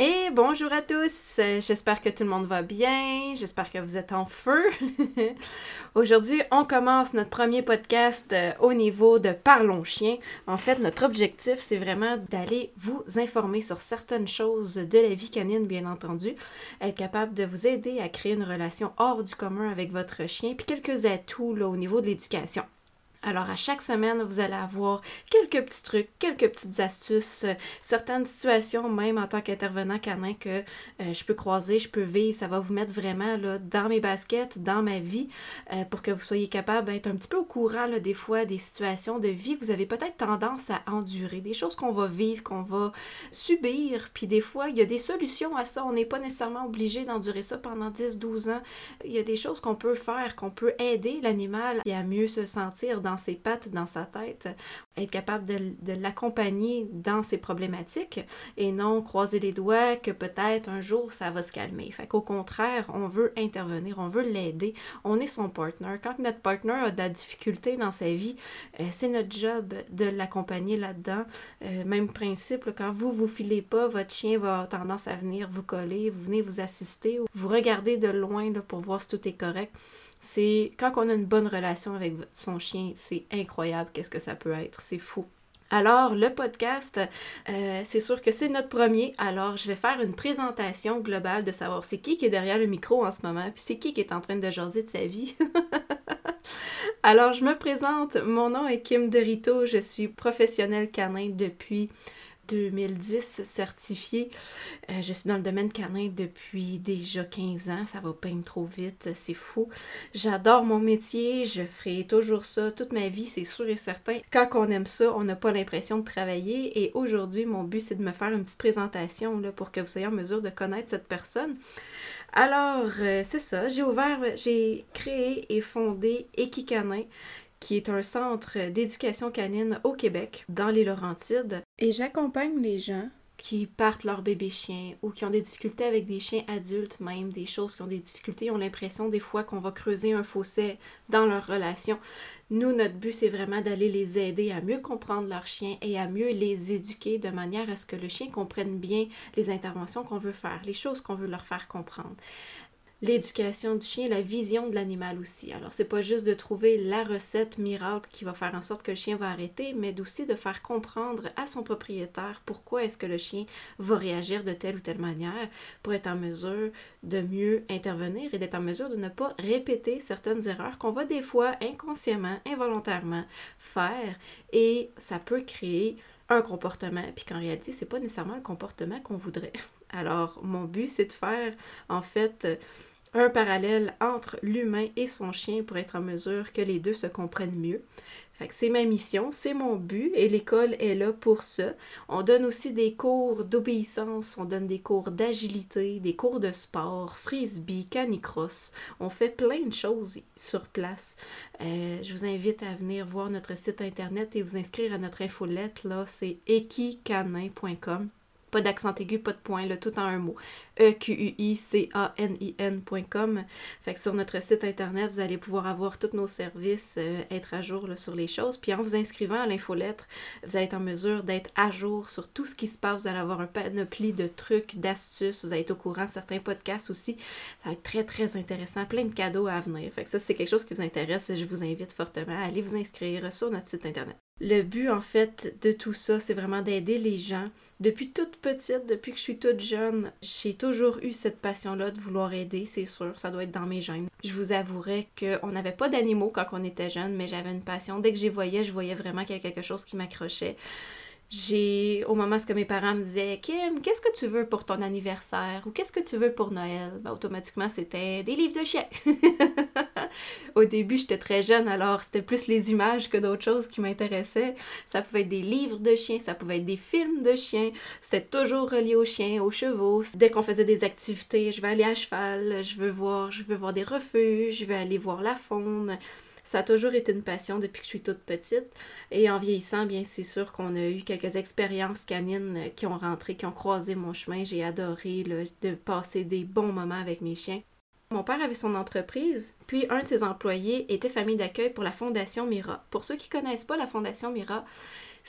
Et bonjour à tous, j'espère que tout le monde va bien, j'espère que vous êtes en feu. Aujourd'hui, on commence notre premier podcast euh, au niveau de Parlons Chien. En fait, notre objectif, c'est vraiment d'aller vous informer sur certaines choses de la vie canine, bien entendu, être capable de vous aider à créer une relation hors du commun avec votre chien, puis quelques atouts là, au niveau de l'éducation. Alors à chaque semaine, vous allez avoir quelques petits trucs, quelques petites astuces, euh, certaines situations, même en tant qu'intervenant canin, que euh, je peux croiser, je peux vivre. Ça va vous mettre vraiment là, dans mes baskets, dans ma vie, euh, pour que vous soyez capable d'être un petit peu au courant des fois des situations de vie que vous avez peut-être tendance à endurer, des choses qu'on va vivre, qu'on va subir. Puis des fois, il y a des solutions à ça. On n'est pas nécessairement obligé d'endurer ça pendant 10-12 ans. Il y a des choses qu'on peut faire, qu'on peut aider l'animal à mieux se sentir dans ses pattes, dans sa tête, être capable de, l'accompagner dans ses problématiques et non croiser les doigts que peut-être un jour ça va se calmer. Fait qu'au contraire, on veut intervenir, on veut l'aider, on est son partenaire. Quand notre partenaire a de la difficulté dans sa vie, euh, c'est notre job de l'accompagner là-dedans. Euh, même principe, quand vous vous filez pas, votre chien va avoir tendance à venir vous coller, vous venez vous assister, vous regardez de loin pour voir si tout est correct c'est quand on a une bonne relation avec son chien, c'est incroyable qu'est-ce que ça peut être, c'est fou. Alors, le podcast, euh, c'est sûr que c'est notre premier. Alors, je vais faire une présentation globale de savoir c'est qui qui est derrière le micro en ce moment, puis c'est qui qui est en train de jaser de sa vie. Alors, je me présente. Mon nom est Kim Derito. Je suis professionnelle canin depuis 2010 certifié. Euh, je suis dans le domaine canin depuis déjà 15 ans. Ça va pas trop vite, c'est fou. J'adore mon métier, je ferai toujours ça toute ma vie, c'est sûr et certain. Quand on aime ça, on n'a pas l'impression de travailler. Et aujourd'hui, mon but, c'est de me faire une petite présentation pour que vous soyez en mesure de connaître cette personne. Alors, euh, c'est ça, j'ai ouvert, j'ai créé et fondé Equicanin qui est un centre d'éducation canine au Québec, dans les Laurentides. Et j'accompagne les gens qui partent leur bébé chien ou qui ont des difficultés avec des chiens adultes, même des choses qui ont des difficultés, ont l'impression des fois qu'on va creuser un fossé dans leur relation. Nous, notre but, c'est vraiment d'aller les aider à mieux comprendre leur chien et à mieux les éduquer de manière à ce que le chien comprenne bien les interventions qu'on veut faire, les choses qu'on veut leur faire comprendre l'éducation du chien, la vision de l'animal aussi. Alors, c'est pas juste de trouver la recette miracle qui va faire en sorte que le chien va arrêter, mais aussi de faire comprendre à son propriétaire pourquoi est-ce que le chien va réagir de telle ou telle manière pour être en mesure de mieux intervenir et d'être en mesure de ne pas répéter certaines erreurs qu'on va des fois inconsciemment, involontairement faire et ça peut créer un comportement, puis qu'en réalité, c'est pas nécessairement le comportement qu'on voudrait. Alors, mon but, c'est de faire, en fait, un parallèle entre l'humain et son chien pour être en mesure que les deux se comprennent mieux. c'est ma mission, c'est mon but et l'école est là pour ça. On donne aussi des cours d'obéissance, on donne des cours d'agilité, des cours de sport, frisbee, canicross. On fait plein de choses sur place. Euh, je vous invite à venir voir notre site internet et vous inscrire à notre infolette. Là, c'est equicanin.com. Pas d'accent aigu, pas de point, tout en un mot. E-Q-U-I-C-A-N-I-N.com. Fait que sur notre site internet, vous allez pouvoir avoir tous nos services, euh, être à jour sur les choses. Puis en vous inscrivant à l'infolettre, vous allez être en mesure d'être à jour sur tout ce qui se passe. Vous allez avoir un panoplie de trucs, d'astuces. Vous allez être au courant de certains podcasts aussi. Ça va être très, très intéressant. Plein de cadeaux à venir. Fait que ça, c'est quelque chose qui vous intéresse. Je vous invite fortement à aller vous inscrire sur notre site internet. Le but, en fait, de tout ça, c'est vraiment d'aider les gens. Depuis toute petite, depuis que je suis toute jeune, j'ai toujours eu cette passion-là de vouloir aider, c'est sûr, ça doit être dans mes gènes. Je vous avouerai qu'on n'avait pas d'animaux quand on était jeune, mais j'avais une passion. Dès que j'y voyais, je voyais vraiment qu'il y avait quelque chose qui m'accrochait j'ai au moment où mes parents me disaient Kim, qu'est-ce que tu veux pour ton anniversaire? Ou qu'est-ce que tu veux pour Noël? Ben, automatiquement c'était des livres de chiens. au début, j'étais très jeune alors c'était plus les images que d'autres choses qui m'intéressaient. Ça pouvait être des livres de chiens, ça pouvait être des films de chiens, c'était toujours relié aux chiens, aux chevaux. Dès qu'on faisait des activités, je vais aller à cheval, je veux voir, je veux voir des refuges, je vais aller voir la faune. Ça a toujours été une passion depuis que je suis toute petite. Et en vieillissant, bien, c'est sûr qu'on a eu quelques expériences canines qui ont rentré, qui ont croisé mon chemin. J'ai adoré de passer des bons moments avec mes chiens. Mon père avait son entreprise, puis un de ses employés était famille d'accueil pour la Fondation Mira. Pour ceux qui ne connaissent pas la Fondation Mira,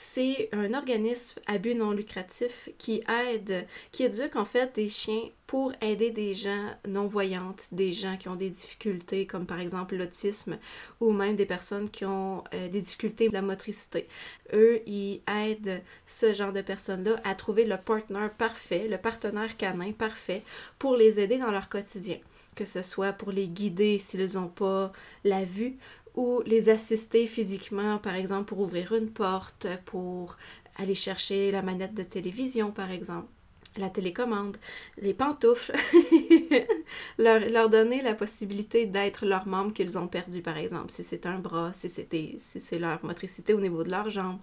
c'est un organisme à but non lucratif qui aide, qui éduque en fait des chiens pour aider des gens non-voyantes, des gens qui ont des difficultés comme par exemple l'autisme ou même des personnes qui ont euh, des difficultés de la motricité. Eux, ils aident ce genre de personnes-là à trouver le partenaire parfait, le partenaire canin parfait pour les aider dans leur quotidien que ce soit pour les guider s'ils n'ont pas la vue ou les assister physiquement, par exemple pour ouvrir une porte, pour aller chercher la manette de télévision, par exemple, la télécommande, les pantoufles, leur, donner la possibilité d'être leur membre qu'ils ont perdu, par exemple, si c'est un bras, si c'est leur motricité au niveau de leurs jambes.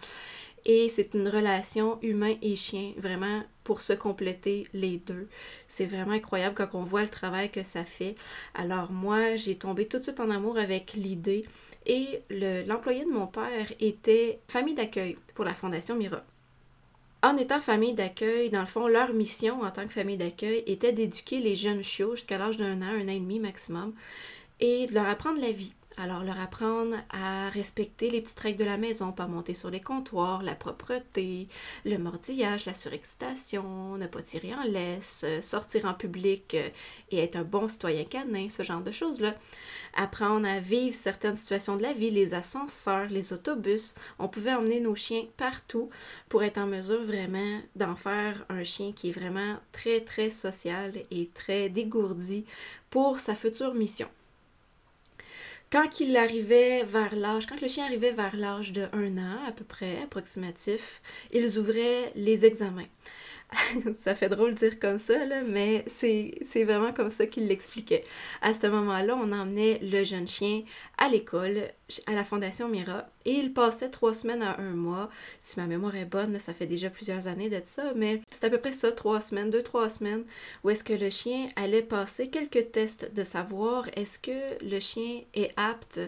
Et c'est une relation humain et chien, vraiment pour se compléter les deux. C'est vraiment incroyable quand on voit le travail que ça fait. Alors moi, j'ai tombé tout de suite en amour avec l'idée et l'employé de mon père était famille d'accueil pour la Fondation Mira. En étant famille d'accueil, dans le fond, leur mission en tant que famille d'accueil était d'éduquer les jeunes chiots jusqu'à l'âge d'un an, un an et demi maximum, et de leur apprendre la vie. Alors, leur apprendre à respecter les petites règles de la maison, pas monter sur les comptoirs, la propreté, le mordillage, la surexcitation, ne pas tirer en laisse, euh, sortir en public euh, et être un bon citoyen canin, ce genre de choses-là. Apprendre à vivre certaines situations de la vie, les ascenseurs, les autobus. On pouvait emmener nos chiens partout pour être en mesure vraiment d'en faire un chien qui est vraiment très, très social et très dégourdi pour sa future mission. Quand il arrivait vers l'âge, quand le chien arrivait vers l'âge de un an à peu près, approximatif, ils ouvraient les examens. ça fait drôle de dire comme ça, là, mais c'est vraiment comme ça qu'il l'expliquait. À ce moment-là, on emmenait le jeune chien à l'école, à la Fondation Mira, et il passait trois semaines à un mois. Si ma mémoire est bonne, ça fait déjà plusieurs années de ça, mais c'est à peu près ça, trois semaines, deux, trois semaines, où est-ce que le chien allait passer quelques tests de savoir est-ce que le chien est apte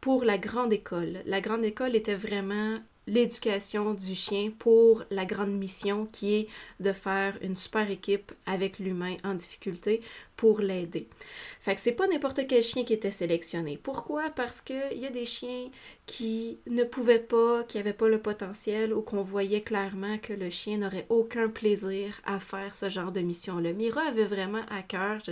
pour la grande école. La grande école était vraiment l'éducation du chien pour la grande mission qui est de faire une super équipe avec l'humain en difficulté pour l'aider. Fait que c'est pas n'importe quel chien qui était sélectionné. Pourquoi? Parce qu'il y a des chiens qui ne pouvaient pas, qui n'avaient pas le potentiel ou qu'on voyait clairement que le chien n'aurait aucun plaisir à faire ce genre de mission-là. Mira avait vraiment à cœur,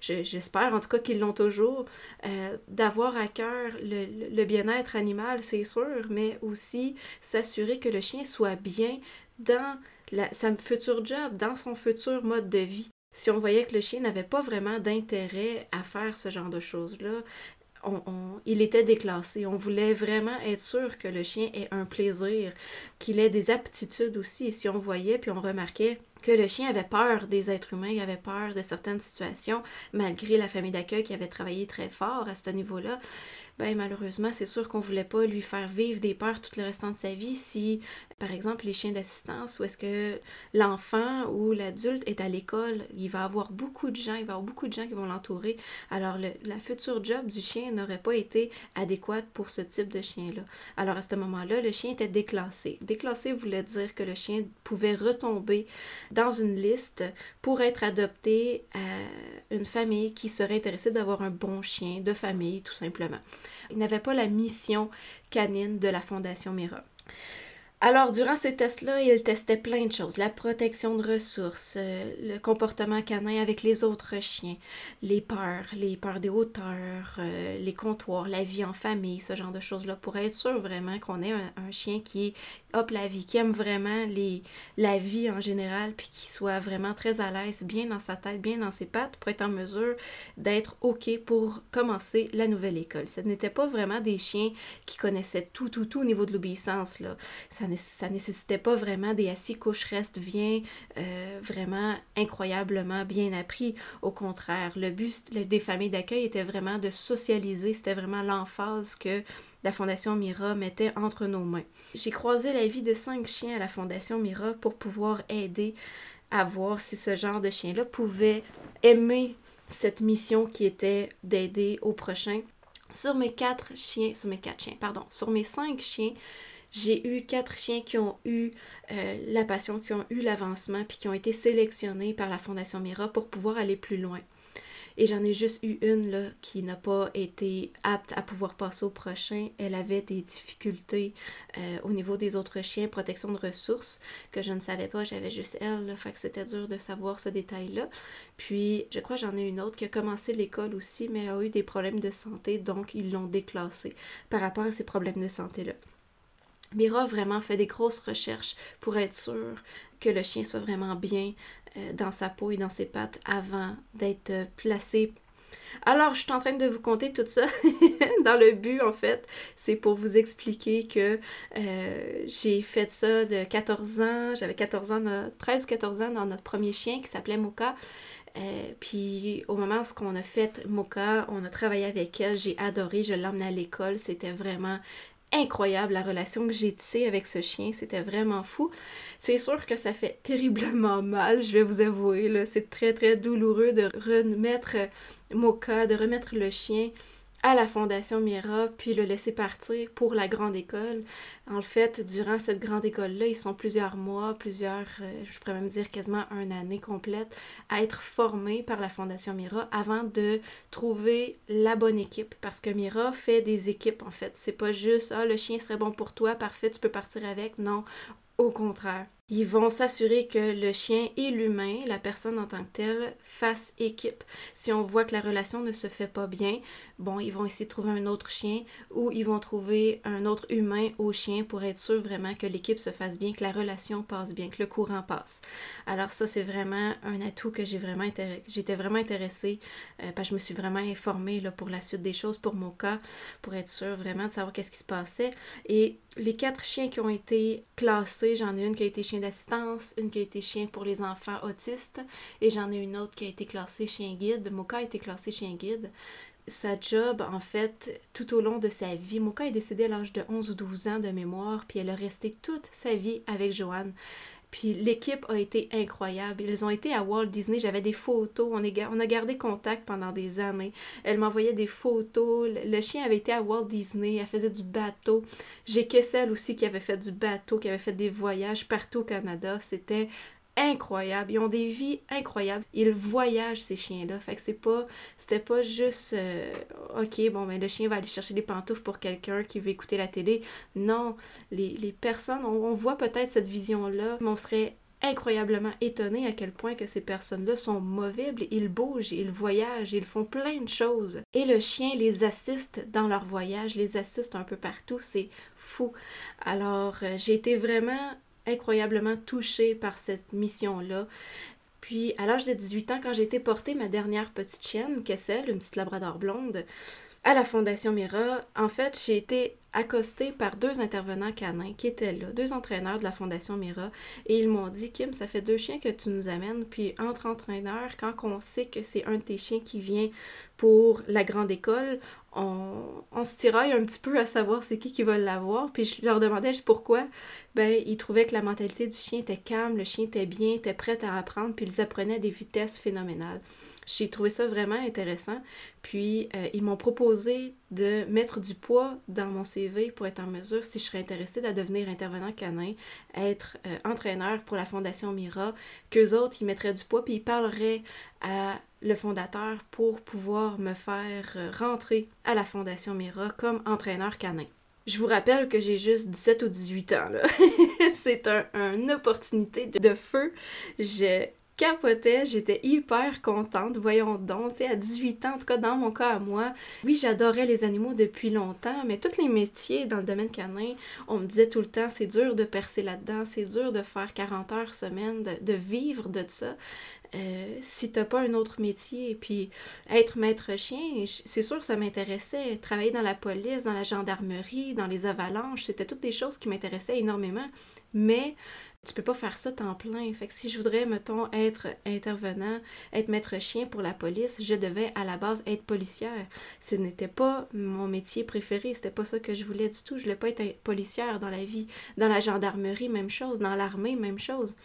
j'espère en tout cas qu'ils l'ont toujours, euh, d'avoir à cœur le, bien-être animal, c'est sûr, mais aussi s'assurer que le chien soit bien dans la, sa future job, dans son futur mode de vie si on voyait que le chien n'avait pas vraiment d'intérêt à faire ce genre de choses-là, il était déclassé. On voulait vraiment être sûr que le chien ait un plaisir, qu'il ait des aptitudes aussi. Si on voyait puis on remarquait que le chien avait peur des êtres humains, il avait peur de certaines situations, malgré la famille d'accueil qui avait travaillé très fort à ce niveau-là, ben malheureusement, c'est sûr qu'on voulait pas lui faire vivre des peurs tout le restant de sa vie si, par exemple, les chiens d'assistance, où est-ce que l'enfant ou l'adulte est à l'école, il va avoir beaucoup de gens, il va avoir beaucoup de gens qui vont l'entourer. Alors, le, la future job du chien n'aurait pas été adéquate pour ce type de chien-là. Alors, à ce moment-là, le chien était déclassé. Déclassé voulait dire que le chien pouvait retomber dans une liste pour être adopté à une famille qui serait intéressée d'avoir un bon chien de famille, tout simplement. Il n'avait pas la mission canine de la Fondation Mira. Alors, durant ces tests-là, il testait plein de choses. La protection de ressources, euh, le comportement canin avec les autres chiens, les peurs, les peurs des hauteurs, euh, les comptoirs, la vie en famille, ce genre de choses-là, pour être sûr vraiment qu'on ait un, chien qui hop la vie, qui aime vraiment la vie en général, puis qui soit vraiment très à l'aise, bien dans sa tête, bien dans ses pattes, pour être en mesure d'être OK pour commencer la nouvelle école. Ce n'était pas vraiment des chiens qui connaissaient tout, tout, tout au niveau de l'obéissance. Là. Ça nécessitait pas vraiment des assis couche-reste bien, euh, vraiment incroyablement bien appris. Au contraire, le but des familles d'accueil était vraiment de socialiser, c'était vraiment l'emphase que la Fondation Mira mettait entre nos mains. J'ai croisé la vie de cinq chiens à la Fondation Mira pour pouvoir aider à voir si ce genre de chien-là pouvait aimer cette mission qui était d'aider au prochain. Sur mes quatre chiens, sur mes quatre chiens, pardon, sur mes cinq chiens, j'ai eu quatre chiens qui ont eu euh, la passion, qui ont eu l'avancement, puis qui ont été sélectionnés par la Fondation Mira pour pouvoir aller plus loin. Et j'en ai juste eu une là, qui n'a pas été apte à pouvoir passer au prochain. Elle avait des difficultés euh, au niveau des autres chiens, protection de ressources, que je ne savais pas. J'avais juste elle, là, fait que c'était dur de savoir ce détail-là. Puis, je crois j'en ai une autre qui a commencé l'école aussi, mais a eu des problèmes de santé, donc ils l'ont déclassée par rapport à ces problèmes de santé-là. Mira vraiment fait des grosses recherches pour être sûre que le chien soit vraiment bien euh, dans sa peau et dans ses pattes avant d'être euh, placé. Alors, je suis en train de vous conter tout ça dans le but, en fait, c'est pour vous expliquer que euh, j'ai fait ça de 14 ans, j'avais 14 ans, 13 ou 14 ans dans notre premier chien qui s'appelait Moka. puis au moment où on a fait Moka, on a travaillé avec elle, j'ai adoré, je l'emmenais à l'école, c'était vraiment incroyable la relation que j'ai tissée avec ce chien, c'était vraiment fou. C'est sûr que ça fait terriblement mal, je vais vous avouer, c'est très très douloureux de remettre Moka, de remettre le chien à la Fondation Mira, puis le laisser partir pour la grande école. En fait, durant cette grande école-là, ils sont plusieurs mois, plusieurs, euh, je pourrais même dire quasiment une année complète, à être formés par la Fondation Mira avant de trouver la bonne équipe. Parce que Mira fait des équipes, en fait. C'est pas juste, ah, le chien serait bon pour toi, parfait, tu peux partir avec. Non, au contraire. Ils vont s'assurer que le chien et l'humain, la personne en tant que telle, fassent équipe. Si on voit que la relation ne se fait pas bien, bon, ils vont essayer de trouver un autre chien ou ils vont trouver un autre humain au chien pour être sûr vraiment que l'équipe se fasse bien, que la relation passe bien, que le courant passe. Alors ça, c'est vraiment un atout que j'ai vraiment j'étais vraiment intéressée euh, parce que je me suis vraiment informée là, pour la suite des choses, pour mon cas, pour être sûre vraiment de savoir qu'est-ce qui se passait. Et les quatre chiens qui ont été classés, j'en ai une qui a été chien d'assistance, une qui a été chien pour les enfants autistes et j'en ai une autre qui a été classée chien guide. Moka a été classée chien guide. Sa job, en fait, tout au long de sa vie, Moka est décédée à l'âge de 11 ou 12 ans de mémoire, puis elle a resté toute sa vie avec Joanne. Puis l'équipe a été incroyable. Ils ont été à Walt Disney. J'avais des photos. On, a gardé contact pendant des années. Elle m'envoyait des photos. Le, chien avait été à Walt Disney. Elle faisait du bateau. J'ai Kessel aussi qui avait fait du bateau, qui avait fait des voyages partout au Canada. C'était incroyable. Ils ont des vies incroyables. Ils voyagent, ces chiens-là. Fait que c'est pas, c'était pas juste, euh, ok, bon, ben, le chien va aller chercher des pantoufles pour quelqu'un qui veut écouter la télé. Non, les, personnes, on, voit peut-être cette vision-là, mais on serait incroyablement étonné à quel point que ces personnes-là sont mauvais, ils bougent, ils voyagent, ils font plein de choses. Et le chien les assiste dans leur voyage, les assiste un peu partout, c'est fou. Alors, euh, j'ai été vraiment incroyablement touchée par cette mission-là. Puis, à l'âge de 18 ans, quand j'ai été porter ma dernière petite chienne, Kessel, une petite labrador blonde, à la Fondation Mira, en fait, j'ai été accostée par deux intervenants canins qui étaient là, deux entraîneurs de la Fondation Mira, et ils m'ont dit Kim, ça fait deux chiens que tu nous amènes, puis entre entraîneurs, quand on sait que c'est un de tes chiens qui vient pour la grande école, on, se tiraille un petit peu à savoir c'est qui qui va l'avoir. Puis je leur demandais pourquoi. Ben, ils trouvaient que la mentalité du chien était calme, le chien était bien, était prêt à apprendre, puis ils apprenaient à des vitesses phénoménales. J'ai trouvé ça vraiment intéressant. Puis euh, ils m'ont proposé de mettre du poids dans mon CV pour être en mesure, si je serais intéressée, à devenir intervenant canin, être euh, entraîneur pour la Fondation Mira, qu'eux autres, ils mettraient du poids, puis ils parleraient à le fondateur pour pouvoir me faire euh, rentrer à la Fondation Mira comme entraîneur canin. Je vous rappelle que j'ai juste 17 ou 18 ans, là. C'est un, une opportunité de feu. Je capotais, j'étais hyper contente, voyons donc, tu sais, à 18 ans, en tout cas dans mon cas à moi, oui, j'adorais les animaux depuis longtemps, mais tous les métiers dans le domaine canin, on me disait tout le temps, c'est dur de percer là-dedans, c'est dur de faire 40 heures semaine, de, vivre de ça. Euh, si t'as pas un autre métier, puis être maître chien, c'est sûr ça m'intéressait. Travailler dans la police, dans la gendarmerie, dans les avalanches, c'était toutes des choses qui m'intéressaient énormément. Mais tu peux pas faire ça temps plein. Fait que si je voudrais, mettons, être intervenant, être maître chien pour la police, je devais à la base être policière. Ce n'était pas mon métier préféré, c'était pas ça que je voulais du tout. Je voulais pas être policière dans la vie. Dans la gendarmerie, même chose. Dans l'armée, même chose.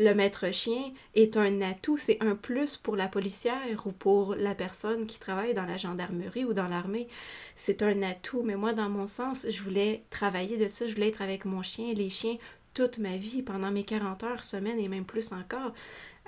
Le maître chien est un atout, c'est un plus pour la policière ou pour la personne qui travaille dans la gendarmerie ou dans l'armée. C'est un atout, mais moi, dans mon sens, je voulais travailler de ça, je voulais être avec mon chien. Les chiens toute ma vie, pendant mes 40 heures semaine et même plus encore.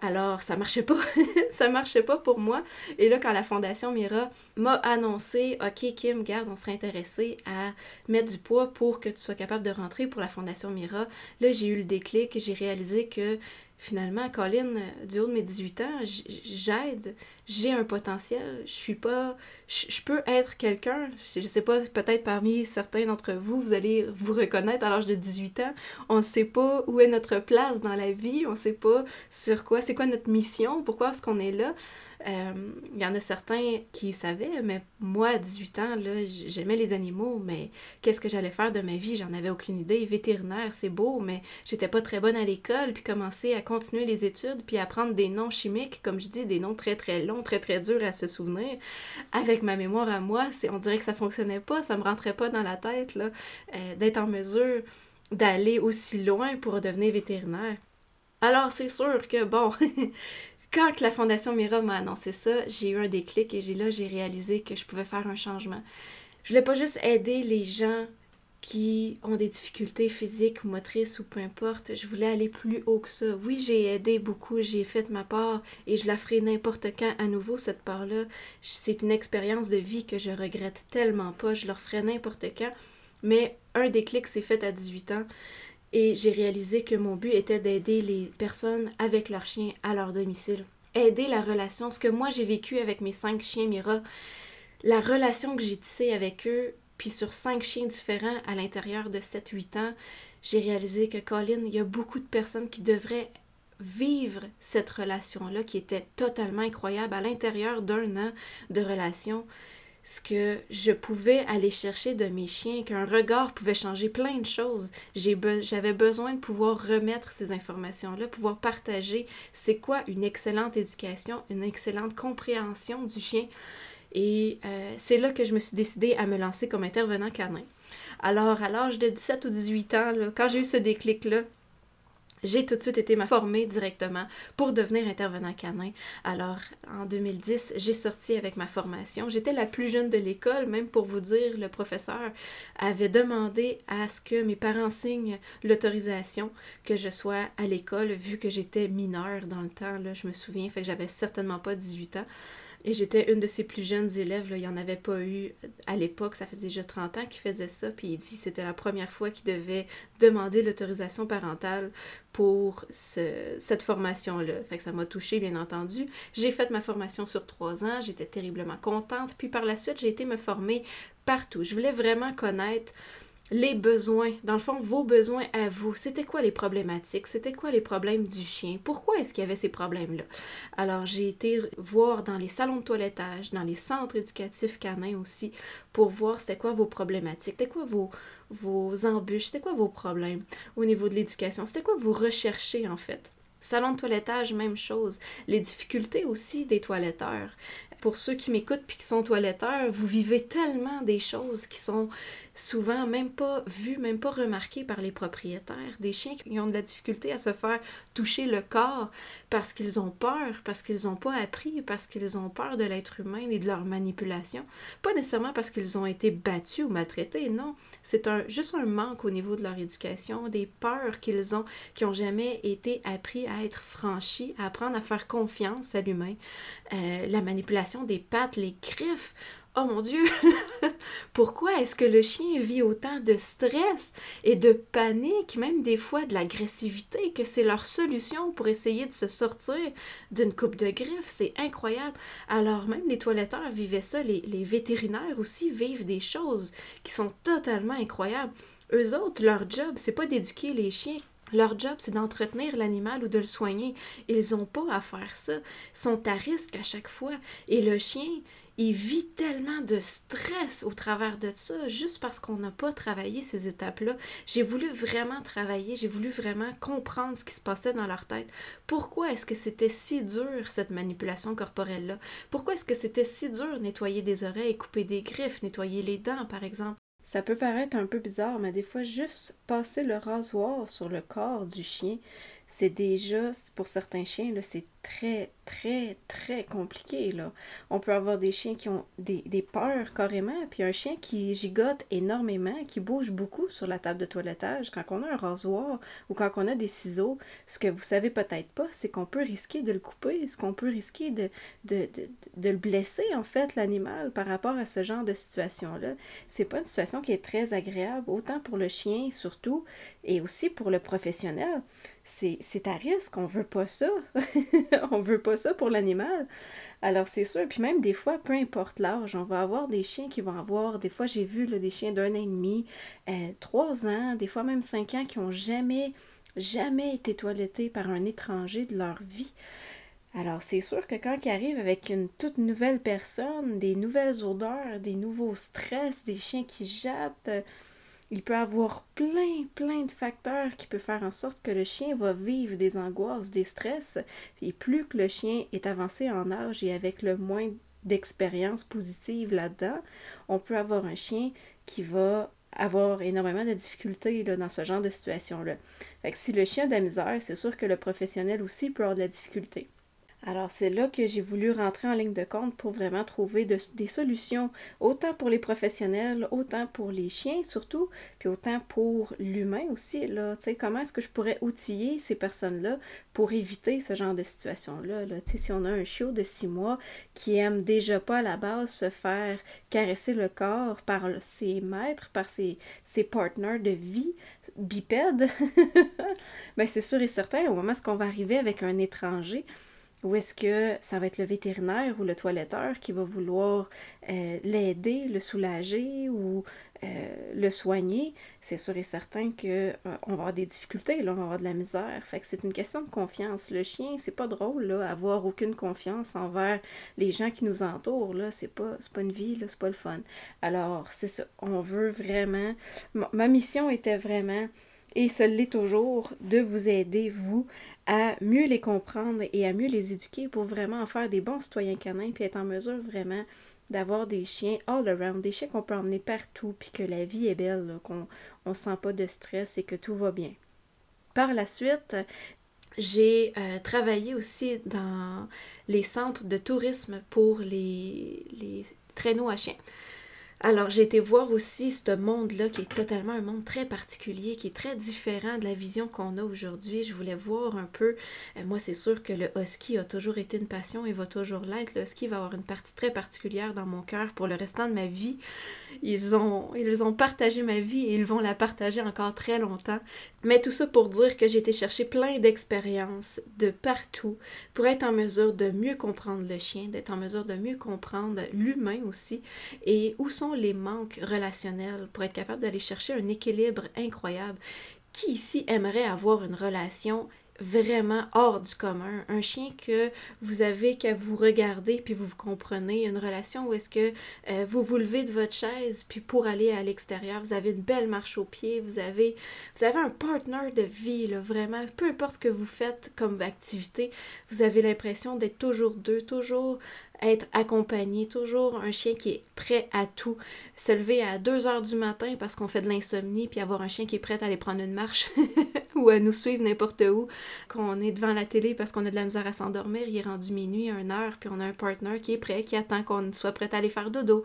Alors, ça marchait pas. ça marchait pas pour moi. Et là, quand la Fondation Mira m'a annoncé, OK, Kim, garde, on serait intéressé à mettre du poids pour que tu sois capable de rentrer pour la Fondation Mira, là, j'ai eu le déclic, j'ai réalisé que finalement, Colin, du haut de mes 18 ans, j'aide, j'ai un potentiel, je suis pas. Je, peux être quelqu'un, je, sais pas, peut-être parmi certains d'entre vous, vous allez vous reconnaître à l'âge de 18 ans. On sait pas où est notre place dans la vie, on sait pas sur quoi, c'est quoi notre mission, pourquoi est-ce qu'on est là. Il euh, y en a certains qui savaient, mais moi, à 18 ans, j'aimais les animaux, mais qu'est-ce que j'allais faire de ma vie? J'en avais aucune idée. Vétérinaire, c'est beau, mais j'étais pas très bonne à l'école, puis commencer à continuer les études, puis apprendre des noms chimiques, comme je dis, des noms très très longs, très très durs à se souvenir. Avec ma mémoire à moi, on dirait que ça fonctionnait pas, ça me rentrait pas dans la tête, là, euh, d'être en mesure d'aller aussi loin pour devenir vétérinaire. Alors, c'est sûr que, bon, quand la Fondation Mira m'a annoncé ça, j'ai eu un déclic et j'ai là, j'ai réalisé que je pouvais faire un changement. Je voulais pas juste aider les gens qui ont des difficultés physiques, motrices ou peu importe. Je voulais aller plus haut que ça. Oui, j'ai aidé beaucoup, j'ai fait ma part et je la ferai n'importe quand à nouveau, cette part-là. C'est une expérience de vie que je regrette tellement pas. Je leur ferai n'importe quand. Mais un déclic s'est fait à 18 ans. Et j'ai réalisé que mon but était d'aider les personnes avec leurs chiens à leur domicile. Aider la relation, ce que moi j'ai vécu avec mes cinq chiens Mira, la relation que j'ai tissée avec eux, puis sur cinq chiens différents à l'intérieur de 7-8 ans, j'ai réalisé que Colin, il y a beaucoup de personnes qui devraient vivre cette relation-là qui était totalement incroyable à l'intérieur d'un an de relation ce que je pouvais aller chercher de mes chiens, qu'un regard pouvait changer plein de choses. J'avais besoin de pouvoir remettre ces informations-là, pouvoir partager c'est quoi une excellente éducation, une excellente compréhension du chien. Et euh, c'est là que je me suis décidée à me lancer comme intervenant canin. Alors, à l'âge de 17 ou 18 ans, quand j'ai eu ce déclic-là, j'ai tout de suite été formée directement pour devenir intervenant canin. Alors, en 2010, j'ai sorti avec ma formation. J'étais la plus jeune de l'école, même pour vous dire, le professeur avait demandé à ce que mes parents signent l'autorisation que je sois à l'école, vu que j'étais mineure dans le temps, là, je me souviens, fait que j'avais certainement pas 18 ans. Et j'étais une de ses plus jeunes élèves. Il n'y en avait pas eu à l'époque. Ça faisait déjà 30 ans qu'il faisait ça. Puis il dit que c'était la première fois qu'il devait demander l'autorisation parentale pour cette formation-là. Fait que ça m'a touchée, bien entendu. J'ai fait ma formation sur trois ans. J'étais terriblement contente. Puis par la suite, j'ai été me former partout. Je voulais vraiment connaître les besoins, dans le fond, vos besoins à vous. C'était quoi les problématiques? C'était quoi les problèmes du chien? Pourquoi est-ce qu'il y avait ces problèmes-là? Alors, j'ai été voir dans les salons de toilettage, dans les centres éducatifs canins aussi, pour voir c'était quoi vos problématiques, c'était quoi vos, vos embûches, c'était quoi vos problèmes au niveau de l'éducation, c'était quoi vous recherchez en fait? Salon de toilettage, même chose. Les difficultés aussi des toiletteurs pour ceux qui m'écoutent puis qui sont toiletteurs, vous vivez tellement des choses qui sont souvent même pas vues, même pas remarquées par les propriétaires. Des chiens qui ont de la difficulté à se faire toucher le corps parce qu'ils ont peur, parce qu'ils n'ont pas appris, parce qu'ils ont peur de l'être humain et de leur manipulation. Pas nécessairement parce qu'ils ont été battus ou maltraités, non. C'est un, juste un manque au niveau de leur éducation, des peurs qu'ils ont, qui n'ont jamais été appris à être franchis, à apprendre à faire confiance à l'humain. Euh, la manipulation des pattes, les griffes, Oh mon Dieu, pourquoi est-ce que le chien vit autant de stress et de panique, même des fois de l'agressivité, que c'est leur solution pour essayer de se sortir d'une coupe de griffes? C'est incroyable. Alors même les toiletteurs vivaient ça, les, les vétérinaires aussi vivent des choses qui sont totalement incroyables. Eux autres, leur job, c'est pas d'éduquer les chiens, leur job, c'est d'entretenir l'animal ou de le soigner. Ils n'ont pas à faire ça. Ils sont à risque à chaque fois. Et le chien, il vit tellement de stress au travers de ça, juste parce qu'on n'a pas travaillé ces étapes-là. J'ai voulu vraiment travailler, j'ai voulu vraiment comprendre ce qui se passait dans leur tête. Pourquoi est-ce que c'était si dur, cette manipulation corporelle-là? Pourquoi est-ce que c'était si dur nettoyer des oreilles, couper des griffes, nettoyer les dents, par exemple? Ça peut paraître un peu bizarre, mais des fois, juste passer le rasoir sur le corps du chien, c'est déjà, pour certains chiens, c'est très, très, très compliqué. On peut avoir des chiens qui ont des, peurs carrément, puis un chien qui gigote énormément, qui bouge beaucoup sur la table de toilettage. Quand on a un rasoir ou quand on a des ciseaux, ce que vous savez peut-être pas, c'est qu'on peut risquer de le couper, ce qu'on peut risquer de, le blesser, en fait, l'animal, par rapport à ce genre de situation-là. C'est pas une situation qui est très agréable, autant pour le chien, surtout, et aussi pour le professionnel c'est à risque, on veut pas ça. on veut pas ça pour l'animal. Alors c'est sûr, puis même des fois, peu importe l'âge, on va avoir des chiens qui vont avoir, des fois j'ai vu des chiens d'un an et demi, euh, trois ans, des fois même cinq ans qui ont jamais, jamais été toilettés par un étranger de leur vie. Alors c'est sûr que quand ils arrivent avec une toute nouvelle personne, des nouvelles odeurs, des nouveaux stress, des chiens qui jappent, il peut avoir plein, plein de facteurs qui peuvent faire en sorte que le chien va vivre des angoisses, des stress. Et plus que le chien est avancé en âge et avec le moins d'expérience positive là-dedans, on peut avoir un chien qui va avoir énormément de difficultés dans ce genre de situation-là. Si le chien a de la misère, c'est sûr que le professionnel aussi peut avoir de la difficulté. Alors c'est là que j'ai voulu rentrer en ligne de compte pour vraiment trouver des solutions, autant pour les professionnels, autant pour les chiens surtout, puis autant pour l'humain aussi. Là, comment est-ce que je pourrais outiller ces personnes-là pour éviter ce genre de situation-là? Là? Si on a un chiot de six mois qui aime déjà pas à la base se faire caresser le corps par ses maîtres, par ses, ses partenaires de vie bipèdes, ben c'est sûr et certain, au moment où on va arriver avec un étranger, ou est-ce que ça va être le vétérinaire ou le toiletteur qui va vouloir euh, l'aider, le soulager ou euh, le soigner? C'est sûr et certain qu'on euh, va avoir des difficultés, là, on va avoir de la misère. Fait que c'est une question de confiance. Le chien, c'est pas drôle, là, avoir aucune confiance envers les gens qui nous entourent, là. C'est pas, pas une vie, là, c'est pas le fun. Alors, c'est ça. On veut vraiment... Ma mission était vraiment et ce l'est toujours, de vous aider, vous, à mieux les comprendre et à mieux les éduquer pour vraiment en faire des bons citoyens canins, puis être en mesure vraiment d'avoir des chiens all around, des chiens qu'on peut emmener partout, puis que la vie est belle, qu'on ne sent pas de stress et que tout va bien. Par la suite, j'ai euh, travaillé aussi dans les centres de tourisme pour les, les traîneaux à chiens. Alors, j'ai été voir aussi ce monde-là qui est totalement un monde très particulier, qui est très différent de la vision qu'on a aujourd'hui. Je voulais voir un peu, euh, moi c'est sûr que le husky a toujours été une passion et va toujours l'être. Le husky va avoir une partie très particulière dans mon cœur pour le restant de ma vie. Ils ont, ils ont partagé ma vie et ils vont la partager encore très longtemps. Mais tout ça pour dire que j'ai été chercher plein d'expériences de partout pour être en mesure de mieux comprendre le chien, d'être en mesure de mieux comprendre l'humain aussi et où sont les manques relationnels pour être capable d'aller chercher un équilibre incroyable? Qui ici aimerait avoir une relation vraiment hors du commun? Un chien que vous avez qu'à vous regarder puis vous vous comprenez. Une relation où est-ce que euh, vous vous levez de votre chaise puis pour aller à l'extérieur, vous avez une belle marche au pied, vous avez, vous avez un partner de vie, là, vraiment. Peu importe ce que vous faites comme activité, vous avez l'impression d'être toujours deux, toujours être accompagné, toujours un chien qui est prêt à tout. Se lever à 2 heures du matin parce qu'on fait de l'insomnie, puis avoir un chien qui est prêt à aller prendre une marche ou à nous suivre n'importe où. Qu'on est devant la télé parce qu'on a de la misère à s'endormir, il est rendu minuit, 1 heure, puis on a un partner qui est prêt, qui attend qu'on soit prêt à aller faire dodo.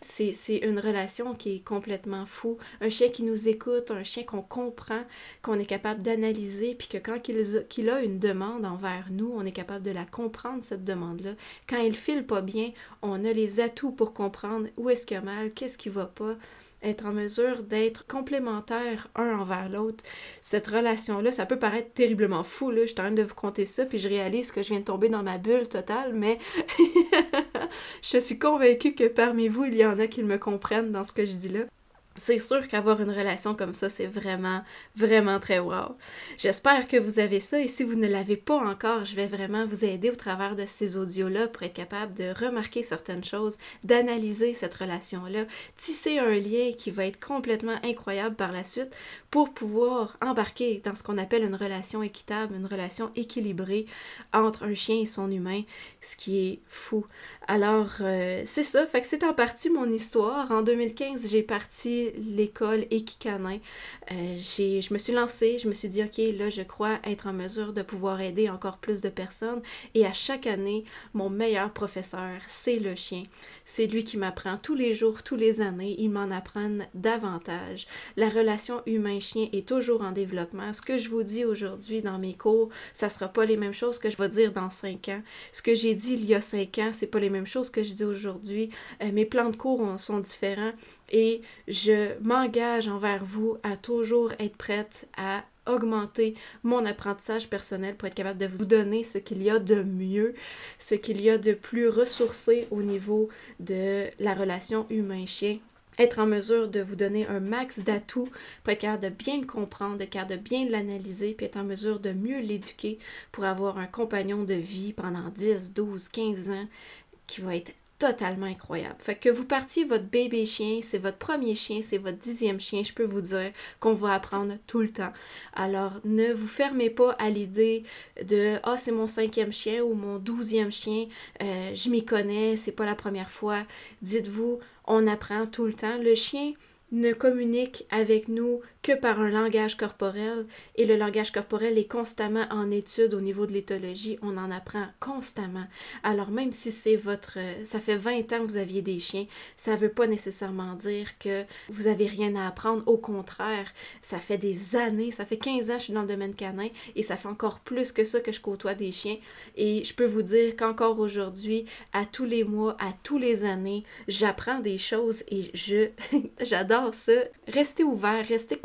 C'est une relation qui est complètement fou. Un chien qui nous écoute, un chien qu'on comprend, qu'on est capable d'analyser, puis que quand il, a une demande envers nous, on est capable de la comprendre, cette demande-là. Quand il file pas bien, on a les atouts pour comprendre où est-ce qu'il y a mal, qu'est-ce qui va pas, être en mesure d'être complémentaires un envers l'autre. Cette relation-là, ça peut paraître terriblement fou, je suis en train de vous compter ça, puis je réalise que je viens de tomber dans ma bulle totale, mais je suis convaincue que parmi vous, il y en a qui me comprennent dans ce que je dis là. C'est sûr qu'avoir une relation comme ça, c'est vraiment, vraiment très wow. J'espère que vous avez ça et si vous ne l'avez pas encore, je vais vraiment vous aider au travers de ces audios-là pour être capable de remarquer certaines choses, d'analyser cette relation-là, tisser un lien qui va être complètement incroyable par la suite pour pouvoir embarquer dans ce qu'on appelle une relation équitable, une relation équilibrée entre un chien et son humain, ce qui est fou. Alors, euh, c'est ça, fait que c'est en partie mon histoire. En 2015, j'ai parti l'école Equicanin, euh, je me suis lancée, je me suis dit, OK, là, je crois être en mesure de pouvoir aider encore plus de personnes. Et à chaque année, mon meilleur professeur, c'est le chien. C'est lui qui m'apprend tous les jours, tous les années. Il m'en apprend davantage. La relation humain-chien est toujours en développement. Ce que je vous dis aujourd'hui dans mes cours, ça sera pas les mêmes choses que je vais dire dans cinq ans. Ce que j'ai dit il y a cinq ans, c'est pas les mêmes choses que je dis aujourd'hui. Euh, mes plans de cours sont différents et je m'engage envers vous à toujours être prête à augmenter mon apprentissage personnel pour être capable de vous donner ce qu'il y a de mieux, ce qu'il y a de plus ressourcé au niveau de la relation humain-chien. Être en mesure de vous donner un max d'atouts pour être capable de bien le comprendre, de capable de bien l'analyser, puis être en mesure de mieux l'éduquer pour avoir un compagnon de vie pendant 10, 12, 15 ans qui va être totalement incroyable. Fait que vous partiez votre bébé chien, c'est votre premier chien, c'est votre dixième chien, je peux vous dire qu'on va apprendre tout le temps. Alors ne vous fermez pas à l'idée de ah c'est mon cinquième chien ou mon douzième chien, euh, je m'y connais, c'est pas la première fois. Dites-vous on apprend tout le temps. Le chien ne communique avec nous que par un langage corporel et le langage corporel est constamment en étude au niveau de l'éthologie, on en apprend constamment. Alors même si c'est votre ça fait 20 ans que vous aviez des chiens, ça ne veut pas nécessairement dire que vous avez rien à apprendre, au contraire, ça fait des années, ça fait 15 ans que je suis dans le domaine canin et ça fait encore plus que ça que je côtoie des chiens et je peux vous dire qu'encore aujourd'hui, à tous les mois, à tous les années, j'apprends des choses et je j'adore ça. Restez ouvert, restez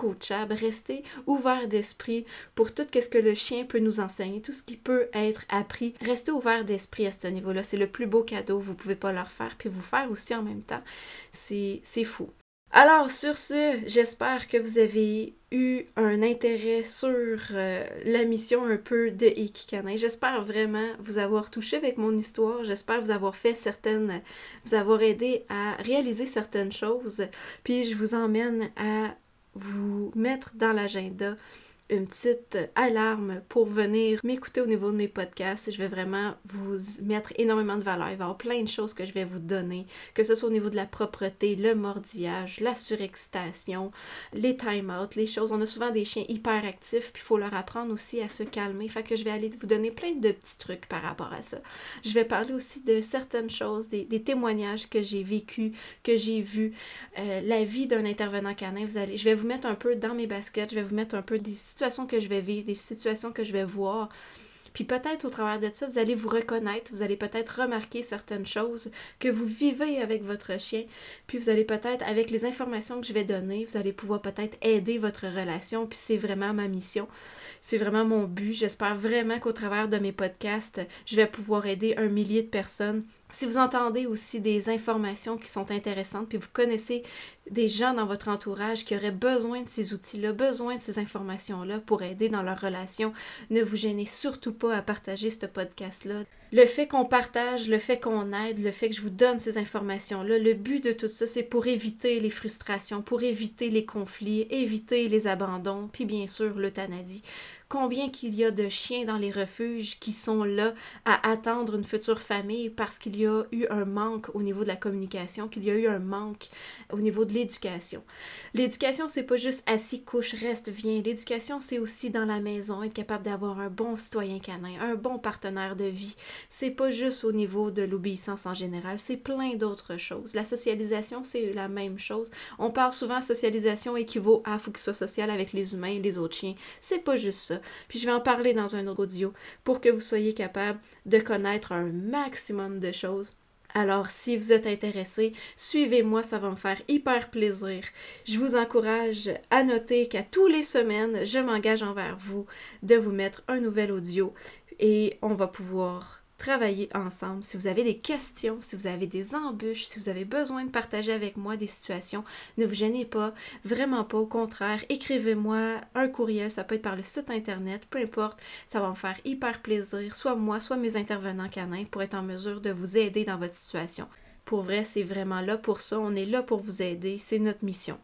restez ouvert d'esprit pour tout ce que le chien peut nous enseigner, tout ce qui peut être appris. Restez ouvert d'esprit à ce niveau-là. C'est le plus beau cadeau. Vous pouvez pas leur faire, puis vous faire aussi en même temps. C'est fou. Alors, sur ce, j'espère que vous avez eu un intérêt sur euh, la mission un peu de Ikikanin. J'espère vraiment vous avoir touché avec mon histoire. J'espère vous avoir fait certaines, vous avoir aidé à réaliser certaines choses. Puis je vous emmène à vous mettre dans l'agenda une petite alarme pour venir m'écouter au niveau de mes podcasts. Je vais vraiment vous mettre énormément de valeur. Il va y avoir plein de choses que je vais vous donner, que ce soit au niveau de la propreté, le mordillage, la surexcitation, les time-out, les choses. On a souvent des chiens hyper actifs, puis il faut leur apprendre aussi à se calmer. Fait que je vais aller vous donner plein de petits trucs par rapport à ça. Je vais parler aussi de certaines choses, des, témoignages que j'ai vécus, que j'ai vus, euh, la vie d'un intervenant canin. Vous allez, je vais vous mettre un peu dans mes baskets, je vais vous mettre un peu des que je vais vivre, des situations que je vais voir. Puis peut-être au travers de ça, vous allez vous reconnaître, vous allez peut-être remarquer certaines choses que vous vivez avec votre chien. Puis vous allez peut-être, avec les informations que je vais donner, vous allez pouvoir peut-être aider votre relation. Puis c'est vraiment ma mission. C'est vraiment mon but. J'espère vraiment qu'au travers de mes podcasts, je vais pouvoir aider un millier de personnes si vous entendez aussi des informations qui sont intéressantes, puis vous connaissez des gens dans votre entourage qui auraient besoin de ces outils-là, besoin de ces informations-là pour aider dans leur relation, ne vous gênez surtout pas à partager ce podcast-là. Le fait qu'on partage, le fait qu'on aide, le fait que je vous donne ces informations-là, le but de tout ça, c'est pour éviter les frustrations, pour éviter les conflits, éviter les abandons, puis bien sûr l'euthanasie combien qu'il y a de chiens dans les refuges qui sont là à attendre une future famille parce qu'il y a eu un manque au niveau de la communication, qu'il y a eu un manque au niveau de l'éducation. L'éducation, c'est pas juste assis, couche, reste, viens. L'éducation, c'est aussi dans la maison, être capable d'avoir un bon citoyen canin, un bon partenaire de vie. C'est pas juste au niveau de l'obéissance en général, c'est plein d'autres choses. La socialisation, c'est la même chose. On parle souvent socialisation équivaut à faut qu'il soit social avec les humains et les autres chiens. C'est pas juste ça. Puis je vais en parler dans un autre audio pour que vous soyez capable de connaître un maximum de choses. Alors, si vous êtes intéressé, suivez-moi, ça va me faire hyper plaisir. Je vous encourage à noter qu'à tous les semaines, je m'engage envers vous de vous mettre un nouvel audio et on va pouvoir travailler ensemble. Si vous avez des questions, si vous avez des embûches, si vous avez besoin de partager avec moi des situations, ne vous gênez pas, vraiment pas. Au contraire, écrivez-moi un courriel, ça peut être par le site internet, peu importe, ça va me faire hyper plaisir, soit moi, soit mes intervenants canins, pour être en mesure de vous aider dans votre situation. Pour vrai, c'est vraiment là pour ça, on est là pour vous aider, c'est notre mission.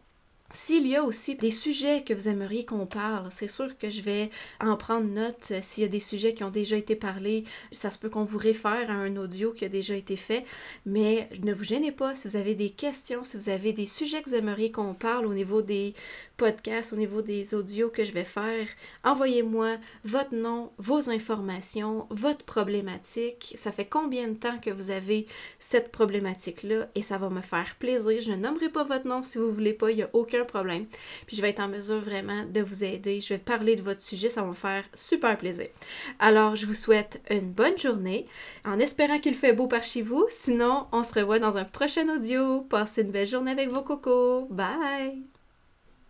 S'il y a aussi des sujets que vous aimeriez qu'on parle, c'est sûr que je vais en prendre note. S'il y a des sujets qui ont déjà été parlés, ça se peut qu'on vous réfère à un audio qui a déjà été fait. Mais ne vous gênez pas si vous avez des questions, si vous avez des sujets que vous aimeriez qu'on parle au niveau des podcasts, au niveau des audios que je vais faire. Envoyez-moi votre nom, vos informations, votre problématique. Ça fait combien de temps que vous avez cette problématique-là? Et ça va me faire plaisir. Je ne nommerai pas votre nom si vous voulez pas, il n'y a aucun problème. Puis je vais être en mesure vraiment de vous aider. Je vais parler de votre sujet, ça va me faire super plaisir. Alors, je vous souhaite une bonne journée en espérant qu'il fait beau par chez vous. Sinon, on se revoit dans un prochain audio. Passez une belle journée avec vos cocos. Bye!